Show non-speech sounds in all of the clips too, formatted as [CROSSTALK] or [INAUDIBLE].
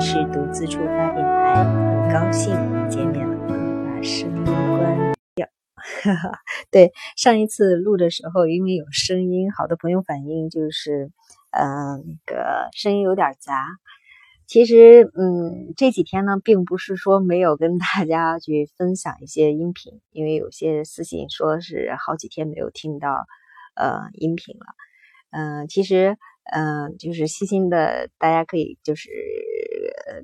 是独自出发电台，很高兴见面了，把声音关掉。哈哈 [LAUGHS] 对，上一次录的时候，因为有声音，好多朋友反映就是，嗯，那个声音有点杂。其实，嗯，这几天呢，并不是说没有跟大家去分享一些音频，因为有些私信说是好几天没有听到呃音频了。嗯，其实。嗯，就是细心的，大家可以就是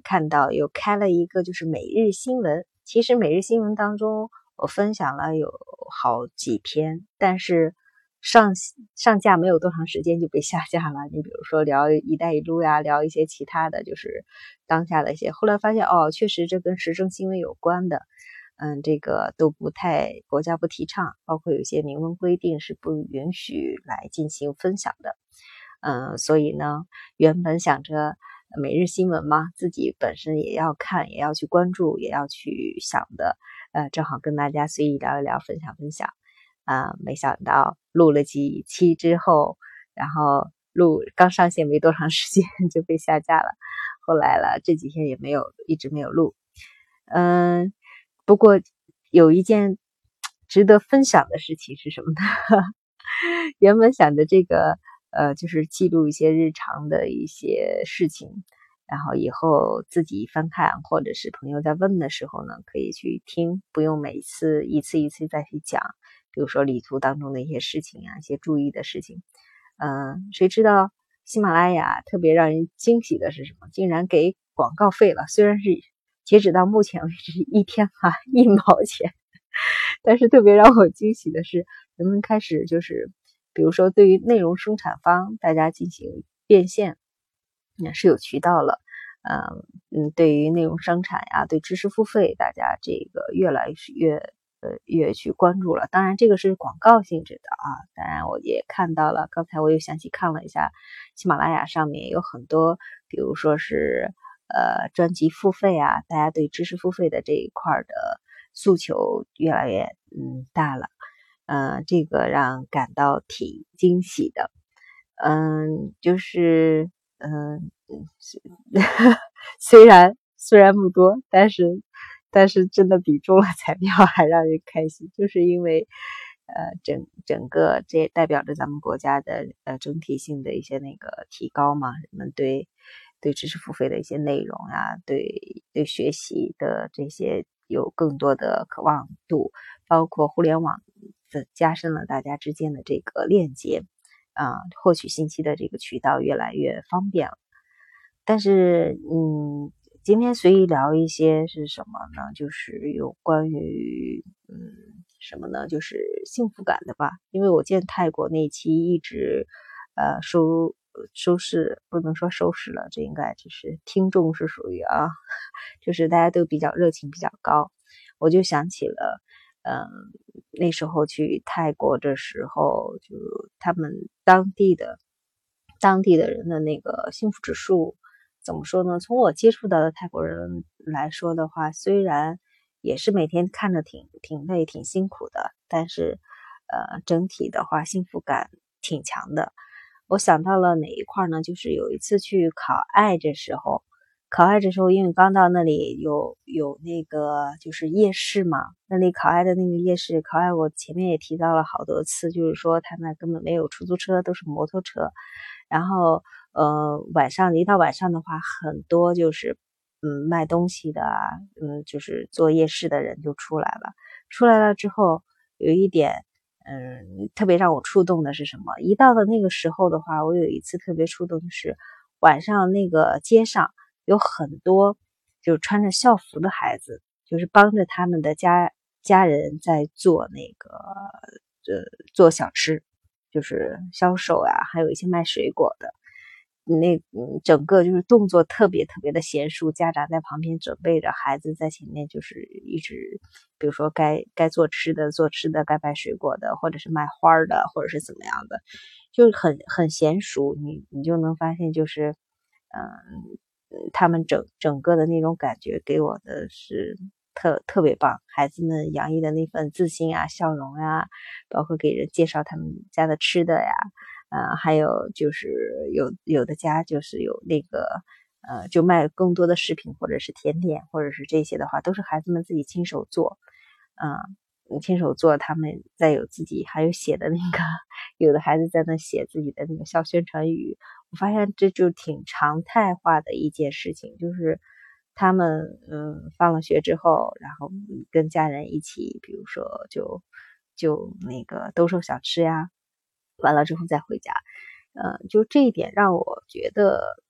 看到有开了一个就是每日新闻。其实每日新闻当中，我分享了有好几篇，但是上上架没有多长时间就被下架了。你比如说聊“一带一路”呀，聊一些其他的就是当下的一些，后来发现哦，确实这跟时政新闻有关的，嗯，这个都不太国家不提倡，包括有些明文规定是不允许来进行分享的。嗯，所以呢，原本想着每日新闻嘛，自己本身也要看，也要去关注，也要去想的，呃，正好跟大家随意聊一聊，分享分享。啊，没想到录了几期之后，然后录刚上线没多长时间 [LAUGHS] 就被下架了，后来了这几天也没有一直没有录。嗯，不过有一件值得分享的事情是什么呢？[LAUGHS] 原本想着这个。呃，就是记录一些日常的一些事情，然后以后自己翻看，或者是朋友在问的时候呢，可以去听，不用每次一次一次再去讲。比如说旅途当中的一些事情啊，一些注意的事情。嗯，谁知道喜马拉雅特别让人惊喜的是什么？竟然给广告费了！虽然是截止到目前为止一天哈一毛钱，[LAUGHS] 但是特别让我惊喜的是，人们开始就是。比如说，对于内容生产方，大家进行变现，那是有渠道了。嗯嗯，对于内容生产呀，对知识付费，大家这个越来越呃越去关注了。当然，这个是广告性质的啊。当然，我也看到了，刚才我又详细看了一下，喜马拉雅上面有很多，比如说是呃专辑付费啊，大家对知识付费的这一块的诉求越来越嗯大了。嗯，这个让感到挺惊喜的。嗯，就是嗯，虽 [LAUGHS] 然虽然不多，但是但是真的比中了彩票还让人开心，就是因为呃整整个这也代表着咱们国家的呃整体性的一些那个提高嘛，人们对对知识付费的一些内容啊，对对学习的这些有更多的渴望度，包括互联网。加深了大家之间的这个链接，啊，获取信息的这个渠道越来越方便了。但是，嗯，今天随意聊一些是什么呢？就是有关于，嗯，什么呢？就是幸福感的吧。因为我见泰国那期一直，呃，收收视，不能说收视了，这应该就是听众是属于啊，[LAUGHS] 就是大家都比较热情，比较高，我就想起了。嗯，那时候去泰国的时候，就他们当地的当地的人的那个幸福指数怎么说呢？从我接触到的泰国人来说的话，虽然也是每天看着挺挺累、挺辛苦的，但是呃，整体的话幸福感挺强的。我想到了哪一块呢？就是有一次去考爱这时候。考爱的时候，因为刚到那里有有那个就是夜市嘛，那里考爱的那个夜市，考爱我前面也提到了好多次，就是说他那根本没有出租车，都是摩托车。然后呃晚上一到晚上的话，很多就是嗯卖东西的啊，嗯就是做夜市的人就出来了。出来了之后，有一点嗯特别让我触动的是什么？一到了那个时候的话，我有一次特别触动的是晚上那个街上。有很多就是穿着校服的孩子，就是帮着他们的家家人在做那个呃做小吃，就是销售啊，还有一些卖水果的，那整个就是动作特别特别的娴熟，家长在旁边准备着，孩子在前面就是一直，比如说该该做吃的做吃的，该卖水果的，或者是卖花的，或者是怎么样的，就是很很娴熟，你你就能发现就是嗯。他们整整个的那种感觉给我的是特特别棒，孩子们洋溢的那份自信啊、笑容啊，包括给人介绍他们家的吃的呀，啊，还有就是有有的家就是有那个呃，就卖更多的食品或者是甜点或者是这些的话，都是孩子们自己亲手做，啊，亲手做，他们再有自己还有写的那个，[LAUGHS] 有的孩子在那写自己的那个校宣传语，我发现这就挺常态化的一件事情，就是他们嗯放了学之后，然后跟家人一起，比如说就就那个兜售小吃呀，完了之后再回家，呃，就这一点让我觉得。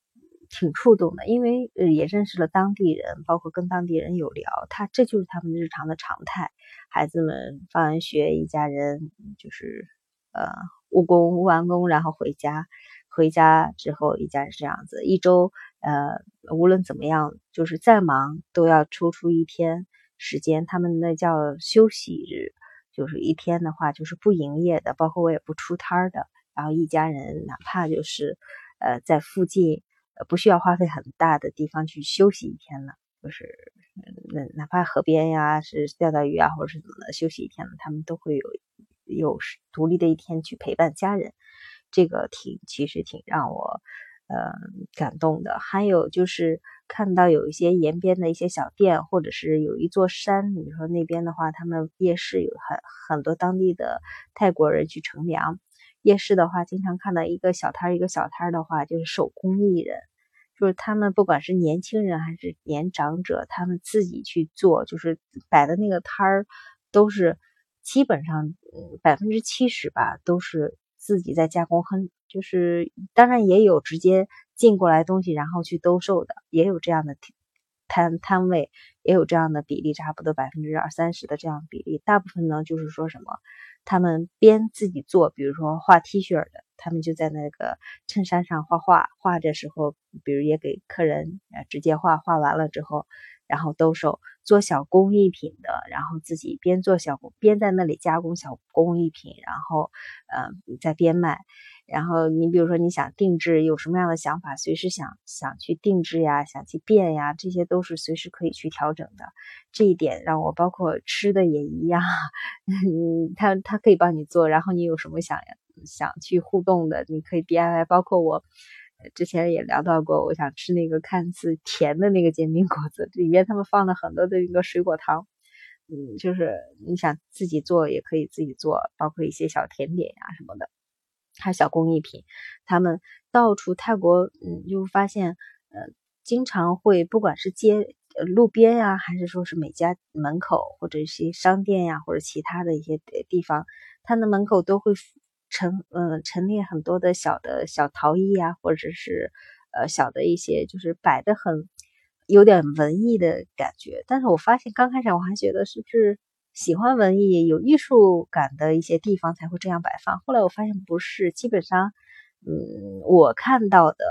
挺触动的，因为也认识了当地人，包括跟当地人有聊，他这就是他们日常的常态。孩子们放完学，一家人就是呃务工务完工，然后回家，回家之后一家人这样子，一周呃无论怎么样，就是再忙都要抽出一天时间，他们那叫休息日，就是一天的话就是不营业的，包括我也不出摊的，然后一家人哪怕就是呃在附近。不需要花费很大的地方去休息一天了，就是那哪怕河边呀，是钓钓鱼啊，或者是怎么的休息一天了，他们都会有有独立的一天去陪伴家人，这个挺其实挺让我呃感动的。还有就是看到有一些沿边的一些小店，或者是有一座山，你说那边的话，他们夜市有很很多当地的泰国人去乘凉。夜市的话，经常看到一个小摊儿，一个小摊儿的话，就是手工艺人，就是他们不管是年轻人还是年长者，他们自己去做，就是摆的那个摊儿，都是基本上百分之七十吧，都是自己在加工，很就是当然也有直接进过来东西然后去兜售的，也有这样的摊摊位，也有这样的比例，差不多百分之二三十的这样比例，大部分呢就是说什么。他们边自己做，比如说画 T 恤的，他们就在那个衬衫上画画，画的时候，比如也给客人呃直接画画完了之后，然后兜售做小工艺品的，然后自己边做小工边在那里加工小工艺品，然后呃再边卖。然后你比如说你想定制，有什么样的想法，随时想想去定制呀，想去变呀，这些都是随时可以去调整的。这一点让我包括吃的也一样，[LAUGHS] 嗯，他他可以帮你做，然后你有什么想想去互动的，你可以 DIY。包括我之前也聊到过，我想吃那个看似甜的那个煎饼果子，里面他们放了很多的一个水果糖，嗯，就是你想自己做也可以自己做，包括一些小甜点呀什么的。还小工艺品，他们到处泰国，嗯，就发现，呃，经常会不管是街、路边呀，还是说是每家门口或者一些商店呀，或者其他的一些地方，它的门口都会陈，嗯，陈列很多的小的小陶艺呀，或者是呃小的一些，就是摆的很有点文艺的感觉。但是我发现刚开始我还觉得是不是。喜欢文艺、有艺术感的一些地方才会这样摆放。后来我发现不是，基本上，嗯，我看到的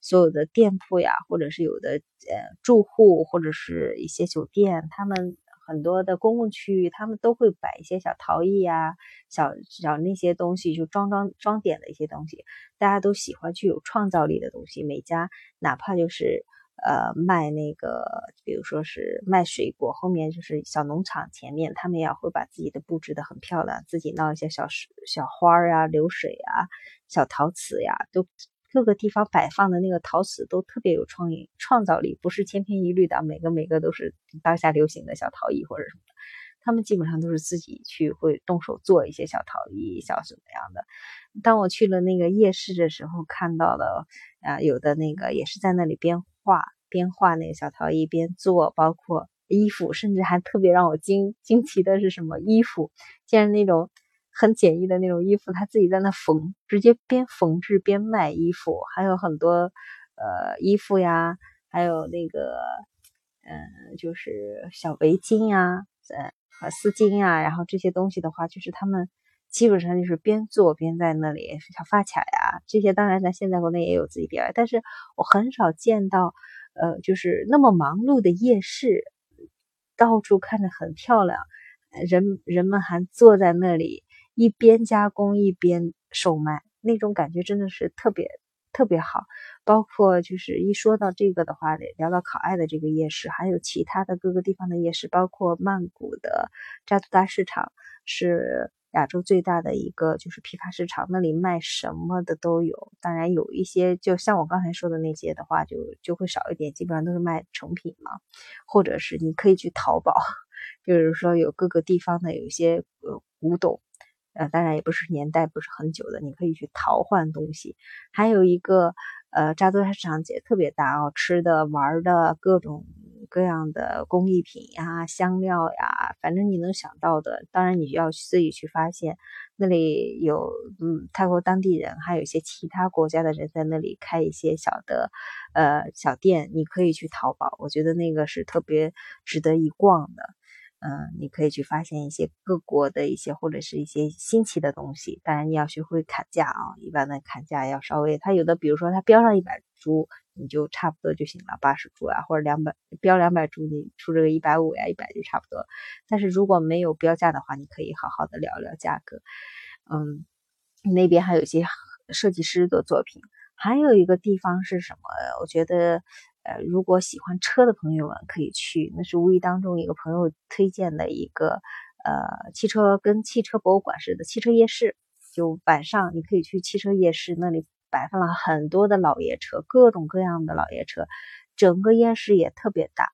所有的店铺呀，或者是有的呃住户，或者是一些酒店，他们很多的公共区域，他们都会摆一些小陶艺呀、小小那些东西，就装装装点的一些东西。大家都喜欢具有创造力的东西，每家哪怕就是。呃，卖那个，比如说是卖水果，后面就是小农场前面，他们也会把自己的布置的很漂亮，自己闹一些小、小花儿啊、流水啊、小陶瓷呀，都各个地方摆放的那个陶瓷都特别有创意、创造力，不是千篇一律的，每个每个都是当下流行的小陶艺或者什么的，他们基本上都是自己去会动手做一些小陶艺、小什么样的。当我去了那个夜市的时候，看到了啊，有的那个也是在那里边。画边画那个小陶艺边做，包括衣服，甚至还特别让我惊惊奇的是什么衣服，竟然那种很简易的那种衣服，他自己在那缝，直接边缝制边卖衣服，还有很多呃衣服呀，还有那个嗯就是小围巾呀，呃丝巾呀，然后这些东西的话，就是他们。基本上就是边做边在那里小发卡呀，这些当然咱现在国内也有自己 DIY，但是我很少见到，呃，就是那么忙碌的夜市，到处看着很漂亮，人人们还坐在那里一边加工一边售卖，那种感觉真的是特别特别好。包括就是一说到这个的话，聊到考爱的这个夜市，还有其他的各个地方的夜市，包括曼谷的扎图达市场是。亚洲最大的一个就是批发市场，那里卖什么的都有。当然有一些，就像我刚才说的那些的话，就就会少一点，基本上都是卖成品嘛，或者是你可以去淘宝，[LAUGHS] 就是说有各个地方的有一些呃古董。呃，当然也不是年代不是很久的，你可以去淘换东西。还有一个，呃，扎堆市场也特别大哦，吃的、玩的各种各样的工艺品呀、香料呀，反正你能想到的，当然你要自己去发现。那里有，嗯，泰国当地人，还有一些其他国家的人在那里开一些小的，呃，小店，你可以去淘宝，我觉得那个是特别值得一逛的。嗯，你可以去发现一些各国的一些或者是一些新奇的东西。当然，你要学会砍价啊。一般的砍价要稍微，它有的比如说它标上一百株，你就差不多就行了，八十株啊，或者两百标两百株，你出这个一百五呀，一百就差不多。但是如果没有标价的话，你可以好好的聊聊价格。嗯，那边还有一些设计师的作品。还有一个地方是什么？我觉得。呃，如果喜欢车的朋友们可以去，那是无意当中一个朋友推荐的一个呃汽车跟汽车博物馆似的汽车夜市。就晚上你可以去汽车夜市，那里摆放了很多的老爷车，各种各样的老爷车，整个夜市也特别大。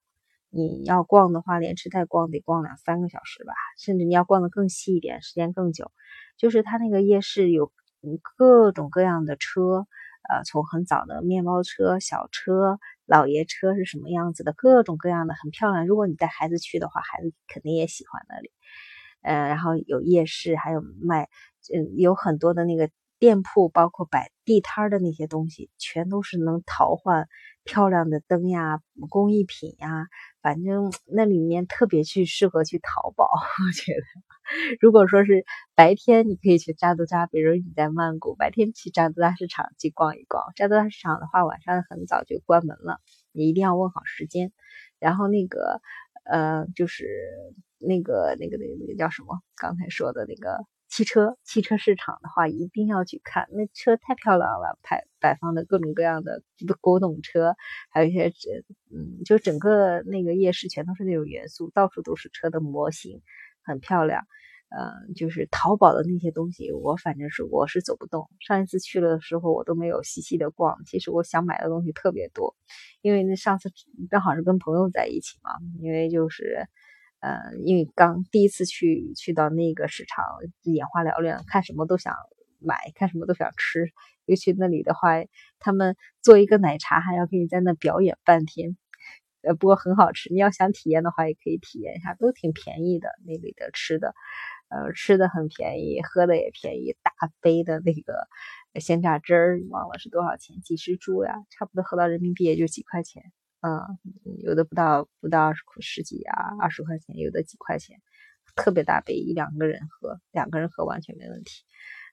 你要逛的话，连吃带逛得逛两三个小时吧，甚至你要逛得更细一点，时间更久。就是它那个夜市有各种各样的车，呃，从很早的面包车、小车。老爷车是什么样子的？各种各样的，很漂亮。如果你带孩子去的话，孩子肯定也喜欢那里。呃，然后有夜市，还有卖，嗯，有很多的那个店铺，包括摆地摊的那些东西，全都是能淘换漂亮的灯呀、工艺品呀。反正那里面特别去适合去淘宝，我觉得。如果说是白天，你可以去扎都扎，比如你在曼谷，白天去扎都扎市场去逛一逛。扎都扎市场的话，晚上很早就关门了，你一定要问好时间。然后那个，呃，就是那个那个那个那个叫什么？刚才说的那个汽车汽车市场的话，一定要去看，那车太漂亮了，摆摆放的各种各样的古董车，还有一些嗯，就整个那个夜市全都是那种元素，到处都是车的模型。很漂亮，呃，就是淘宝的那些东西，我反正是我是走不动。上一次去了的时候，我都没有细细的逛。其实我想买的东西特别多，因为那上次正好是跟朋友在一起嘛，因为就是，呃，因为刚第一次去去到那个市场，眼花缭乱，看什么都想买，看什么都想吃。尤其那里的话，他们做一个奶茶还要给你在那表演半天。呃，不过很好吃。你要想体验的话，也可以体验一下，都挺便宜的。那里的吃的，呃，吃的很便宜，喝的也便宜。大杯的那个鲜榨汁儿，忘了是多少钱，几十株呀，差不多合到人民币也就几块钱。嗯，有的不到不到二十十几啊，二十块钱，有的几块钱，特别大杯，一两个人喝，两个人喝完全没问题。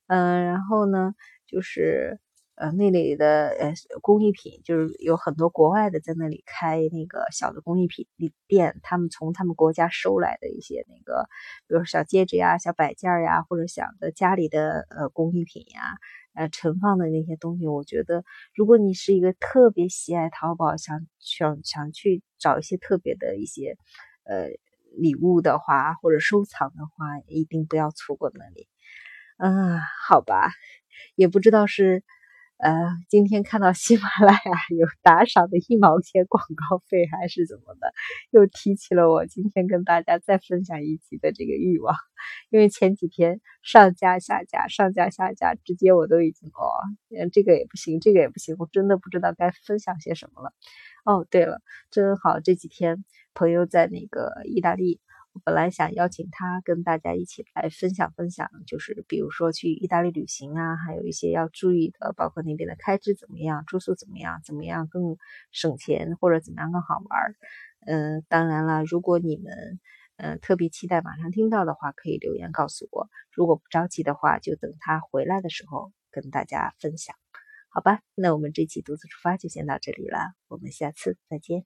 嗯，然后呢，就是。呃，那里的呃工艺品就是有很多国外的在那里开那个小的工艺品店，他们从他们国家收来的一些那个，比如小戒指呀、小摆件呀，或者小的家里的呃工艺品呀，呃盛放的那些东西，我觉得如果你是一个特别喜爱淘宝，想想想去找一些特别的一些呃礼物的话，或者收藏的话，一定不要错过那里。嗯，好吧，也不知道是。呃，今天看到喜马拉雅有打赏的一毛钱广告费还是怎么的，又提起了我今天跟大家再分享一集的这个欲望。因为前几天上架下架，上架下架，直接我都已经哦，这个也不行，这个也不行，我真的不知道该分享些什么了。哦，对了，正好这几天朋友在那个意大利。本来想邀请他跟大家一起来分享分享，就是比如说去意大利旅行啊，还有一些要注意的，包括那边的开支怎么样，住宿怎么样，怎么样更省钱或者怎么样更好玩。嗯，当然了，如果你们嗯特别期待马上听到的话，可以留言告诉我；如果不着急的话，就等他回来的时候跟大家分享，好吧？那我们这期独自出发就先到这里了，我们下次再见。